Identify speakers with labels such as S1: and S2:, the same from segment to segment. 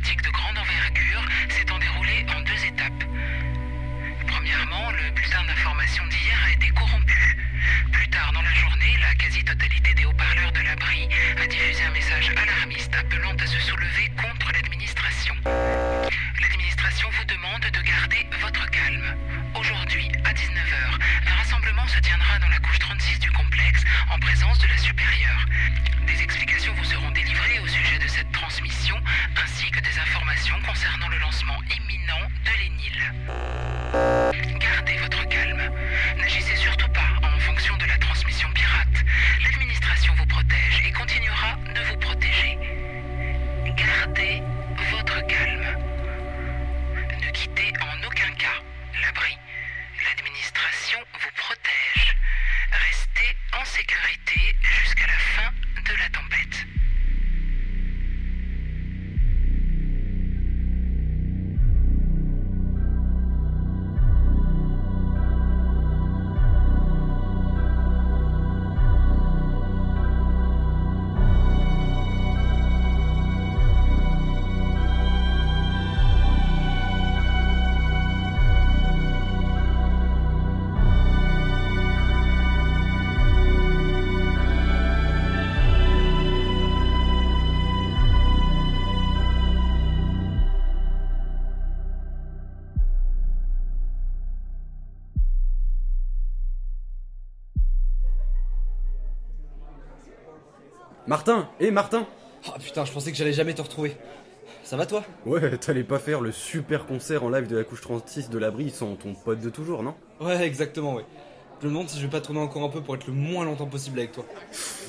S1: de grande envergure s'étant déroulée en deux étapes. Premièrement, le bulletin d'information d'hier a été corrompu. Plus tard dans la journée, la quasi-totalité des haut-parleurs de l'abri a diffusé un message alarmiste appelant à se soulever contre l'administration. L'administration vous demande de garder votre calme. Concernant le lancement imminent de l'ENIL.
S2: Martin Hé Martin
S3: Ah putain, je pensais que j'allais jamais te retrouver. Ça va toi?
S2: Ouais, t'allais pas faire le super concert en live de la couche 36 de l'abri sans ton pote de toujours, non?
S3: Ouais, exactement, ouais. Je me demande si je vais pas tourner encore un peu pour être le moins longtemps possible avec toi.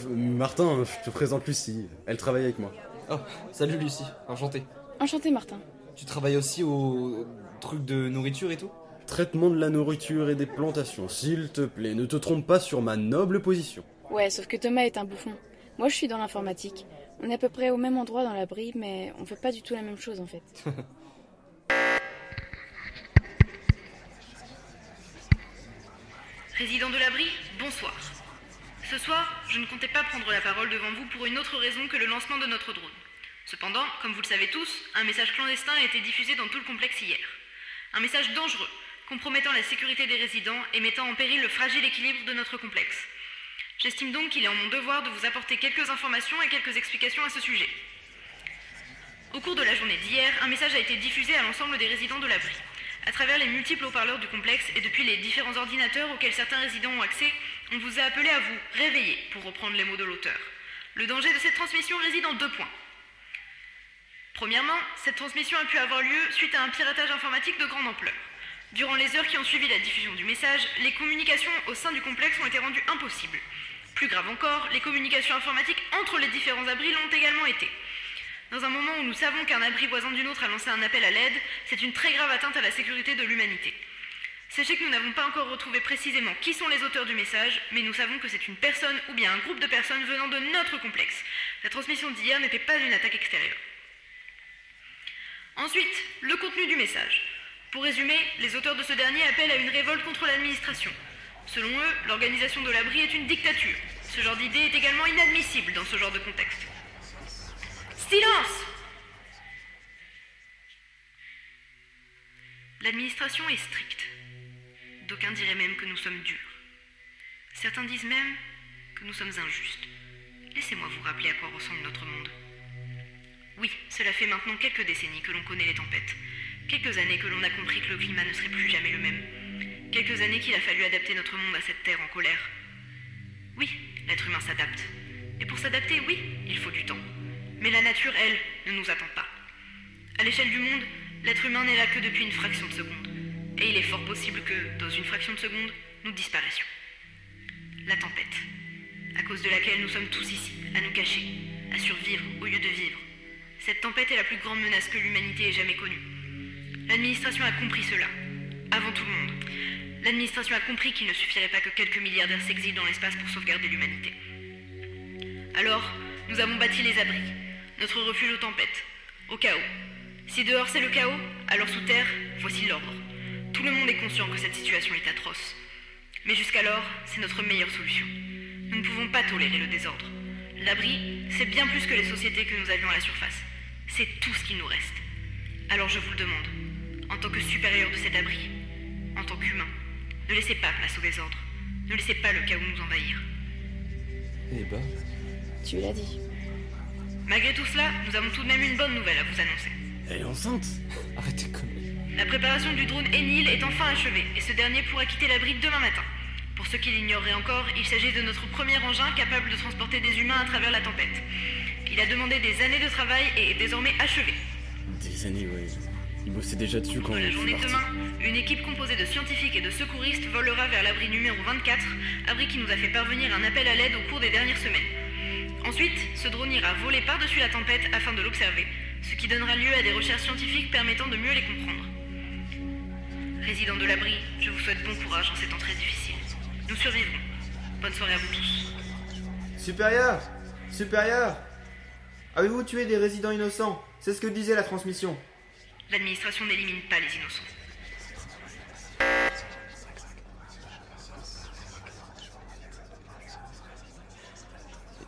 S2: Martin, je te présente Lucie. Elle travaille avec moi.
S3: Oh, salut Lucie, enchanté.
S4: Enchanté, Martin.
S3: Tu travailles aussi au truc de nourriture et tout?
S2: Traitement de la nourriture et des plantations, s'il te plaît, ne te trompe pas sur ma noble position.
S4: Ouais, sauf que Thomas est un bouffon. Moi, je suis dans l'informatique. On est à peu près au même endroit dans l'abri, mais on fait pas du tout la même chose en fait.
S5: Résident de l'abri, bonsoir. Ce soir, je ne comptais pas prendre la parole devant vous pour une autre raison que le lancement de notre drone. Cependant, comme vous le savez tous, un message clandestin a été diffusé dans tout le complexe hier. Un message dangereux, compromettant la sécurité des résidents et mettant en péril le fragile équilibre de notre complexe. J'estime donc qu'il est en mon devoir de vous apporter quelques informations et quelques explications à ce sujet. Au cours de la journée d'hier, un message a été diffusé à l'ensemble des résidents de l'abri. À travers les multiples haut-parleurs du complexe et depuis les différents ordinateurs auxquels certains résidents ont accès, on vous a appelé à vous réveiller, pour reprendre les mots de l'auteur. Le danger de cette transmission réside en deux points. Premièrement, cette transmission a pu avoir lieu suite à un piratage informatique de grande ampleur. Durant les heures qui ont suivi la diffusion du message, les communications au sein du complexe ont été rendues impossibles. Plus grave encore, les communications informatiques entre les différents abris l'ont également été. Dans un moment où nous savons qu'un abri voisin d'une autre a lancé un appel à l'aide, c'est une très grave atteinte à la sécurité de l'humanité. Sachez que nous n'avons pas encore retrouvé précisément qui sont les auteurs du message, mais nous savons que c'est une personne ou bien un groupe de personnes venant de notre complexe. La transmission d'hier n'était pas une attaque extérieure. Ensuite, le contenu du message. Pour résumer, les auteurs de ce dernier appellent à une révolte contre l'administration. Selon eux, l'organisation de l'abri est une dictature. Ce genre d'idée est également inadmissible dans ce genre de contexte. Silence L'administration est stricte. D'aucuns diraient même que nous sommes durs. Certains disent même que nous sommes injustes. Laissez-moi vous rappeler à quoi ressemble notre monde. Oui, cela fait maintenant quelques décennies que l'on connaît les tempêtes. Quelques années que l'on a compris que le climat ne serait plus jamais le même. Quelques années qu'il a fallu adapter notre monde à cette terre en colère. Oui, l'être humain s'adapte. Et pour s'adapter, oui, il faut du temps. Mais la nature, elle, ne nous attend pas. À l'échelle du monde, l'être humain n'est là que depuis une fraction de seconde. Et il est fort possible que, dans une fraction de seconde, nous disparaissions. La tempête, à cause de laquelle nous sommes tous ici, à nous cacher, à survivre au lieu de vivre. Cette tempête est la plus grande menace que l'humanité ait jamais connue. L'administration a compris cela, avant tout le monde. L'administration a compris qu'il ne suffirait pas que quelques milliardaires s'exilent dans l'espace pour sauvegarder l'humanité. Alors, nous avons bâti les abris, notre refuge aux tempêtes, au chaos. Si dehors c'est le chaos, alors sous terre, voici l'ordre. Tout le monde est conscient que cette situation est atroce. Mais jusqu'alors, c'est notre meilleure solution. Nous ne pouvons pas tolérer le désordre. L'abri, c'est bien plus que les sociétés que nous avions à la surface. C'est tout ce qui nous reste. Alors je vous le demande, en tant que supérieur de cet abri, en tant qu'humain, ne laissez pas place au désordre. Ne laissez pas le chaos nous envahir.
S3: Eh ben,
S4: Tu l'as dit.
S5: Malgré tout cela, nous avons tout de même une bonne nouvelle à vous annoncer.
S2: Elle est enceinte
S3: Arrêtez comme.
S5: La préparation du drone Enil est enfin achevée et ce dernier pourra quitter l'abri demain matin. Pour ceux qui l'ignoreraient encore, il s'agit de notre premier engin capable de transporter des humains à travers la tempête. Il a demandé des années de travail et est désormais achevé.
S2: Des années, ouais. Il bossait déjà dessus quand
S5: la
S2: je suis
S5: journée de
S2: parti.
S5: demain, une équipe composée de scientifiques et de secouristes volera vers l'abri numéro 24, abri qui nous a fait parvenir un appel à l'aide au cours des dernières semaines. Ensuite, ce drone ira voler par-dessus la tempête afin de l'observer, ce qui donnera lieu à des recherches scientifiques permettant de mieux les comprendre. Résidents de l'abri, je vous souhaite bon courage en ces temps très difficiles. Nous survivrons. Bonne soirée à vous tous.
S6: Supérieur Supérieur Avez-vous tué des résidents innocents? C'est ce que disait la transmission.
S5: L'administration n'élimine pas les innocents.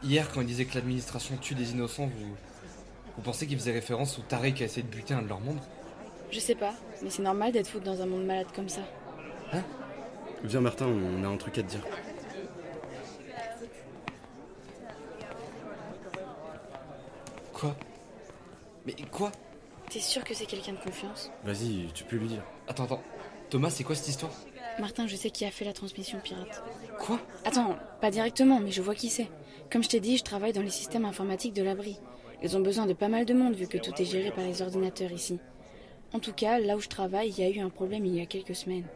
S3: Hier, quand il disait que l'administration tue des innocents, vous. Vous pensez qu'il faisait référence au taré qui a essayé de buter un de leurs membres?
S4: Je sais pas, mais c'est normal d'être fou dans un monde malade comme ça.
S2: Viens Martin, on a un truc à te dire.
S3: Quoi? Mais quoi?
S4: T'es sûr que c'est quelqu'un de confiance?
S2: Vas-y, tu peux lui dire.
S3: Attends, attends. Thomas, c'est quoi cette histoire?
S4: Martin, je sais qui a fait la transmission pirate.
S3: Quoi?
S4: Attends, pas directement, mais je vois qui c'est. Comme je t'ai dit, je travaille dans les systèmes informatiques de l'abri. Ils ont besoin de pas mal de monde vu que tout est géré par les ordinateurs ici. En tout cas, là où je travaille, il y a eu un problème il y a quelques semaines.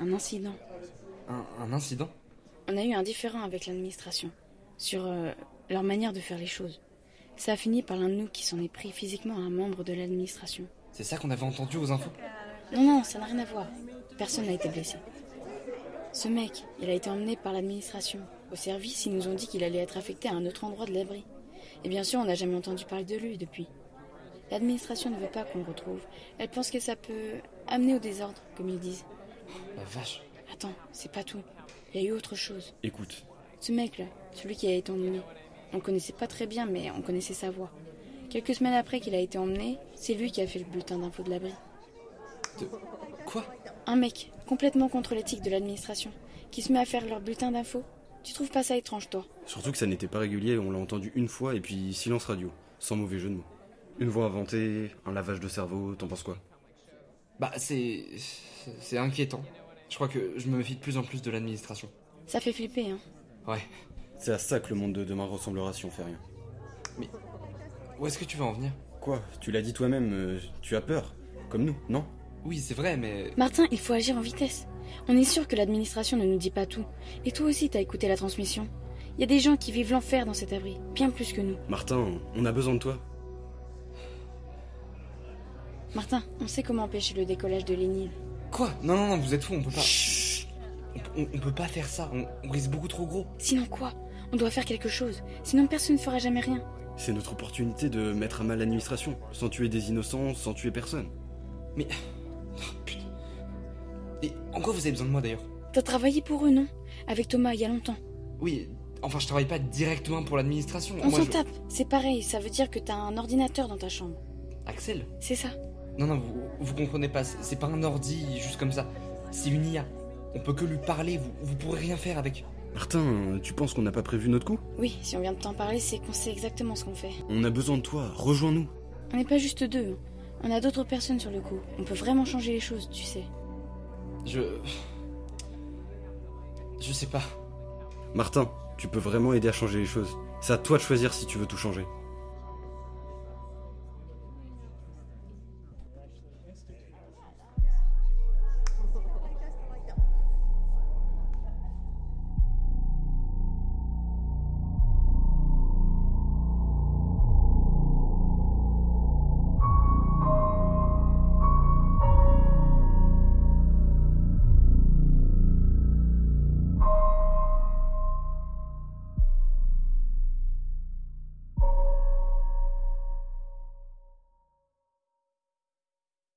S4: Un incident.
S3: un, un incident?
S4: On a eu un différend avec l'administration sur euh, leur manière de faire les choses. Ça a fini par l'un de nous qui s'en est pris physiquement à un membre de l'administration.
S3: C'est ça qu'on avait entendu aux infos?
S4: Non, non, ça n'a rien à voir. Personne n'a été blessé. Ce mec, il a été emmené par l'administration. Au service, ils nous ont dit qu'il allait être affecté à un autre endroit de l'abri. Et bien sûr, on n'a jamais entendu parler de lui depuis. L'administration ne veut pas qu'on le retrouve. Elle pense que ça peut amener au désordre, comme ils disent.
S3: La vache.
S4: Attends, c'est pas tout. Il y a eu autre chose.
S2: Écoute,
S4: Ce mec-là, celui qui a été emmené, on le connaissait pas très bien, mais on connaissait sa voix. Quelques semaines après qu'il a été emmené, c'est lui qui a fait le bulletin d'info de l'abri.
S3: Quoi?
S4: Un mec, complètement contre l'éthique de l'administration, qui se met à faire leur bulletin d'info. Tu trouves pas ça étrange, toi?
S2: Surtout que ça n'était pas régulier, on l'a entendu une fois et puis silence radio, sans mauvais jeu de mots. Une voix inventée, un lavage de cerveau, t'en penses quoi?
S3: Bah, c'est. C'est inquiétant. Je crois que je me méfie de plus en plus de l'administration.
S4: Ça fait flipper, hein
S3: Ouais.
S2: C'est à ça que le monde de demain ressemblera si on fait rien.
S3: Où est-ce que tu veux en venir?
S2: Quoi? Tu l'as dit toi-même, euh, tu as peur Comme nous, non?
S3: Oui, c'est vrai, mais.
S4: Martin, il faut agir en vitesse. On est sûr que l'administration ne nous dit pas tout. Et toi aussi, t'as écouté la transmission. Il y a des gens qui vivent l'enfer dans cet abri, bien plus que nous.
S2: Martin, on a besoin de toi.
S4: Martin, on sait comment empêcher le décollage de l'Énil.
S3: Quoi? Non, non, non, vous êtes fous, on peut pas. On, on- on peut pas faire ça, on, on risque beaucoup trop gros.
S4: Sinon quoi? On doit faire quelque chose. Sinon personne ne fera jamais rien.
S2: C'est notre opportunité de mettre à mal l'administration, sans tuer des innocents, sans tuer personne.
S3: Mais. Oh, putain. Et en quoi vous avez besoin de moi d'ailleurs?
S4: T'as travaillé pour eux, non? Avec Thomas il y a longtemps.
S3: Oui, enfin, je travaille pas directement pour l'administration.
S4: On s'en
S3: je-
S4: tape. C'est pareil, ça veut dire que t'as un ordinateur dans ta chambre.
S3: Axel?
S4: C'est ça.
S3: Non, non, vous, vous comprenez pas, c'est c'est pas un ordi juste comme ça. C'est une IA. On peut que lui parler, vous, vous pourrez rien faire avec.
S2: Martin, tu penses qu'on n'a pas prévu notre coup
S4: Oui, si on vient de t'en parler, c'est qu'on sait exactement ce qu'on fait.
S2: On a besoin de toi, rejoins-nous.
S4: On n'est pas juste deux. hein. On a d'autres personnes sur le coup. On peut vraiment changer les choses, tu sais.
S3: Je. Je sais pas.
S2: Martin, tu peux vraiment aider à changer les choses. C'est à toi de choisir si tu veux tout changer.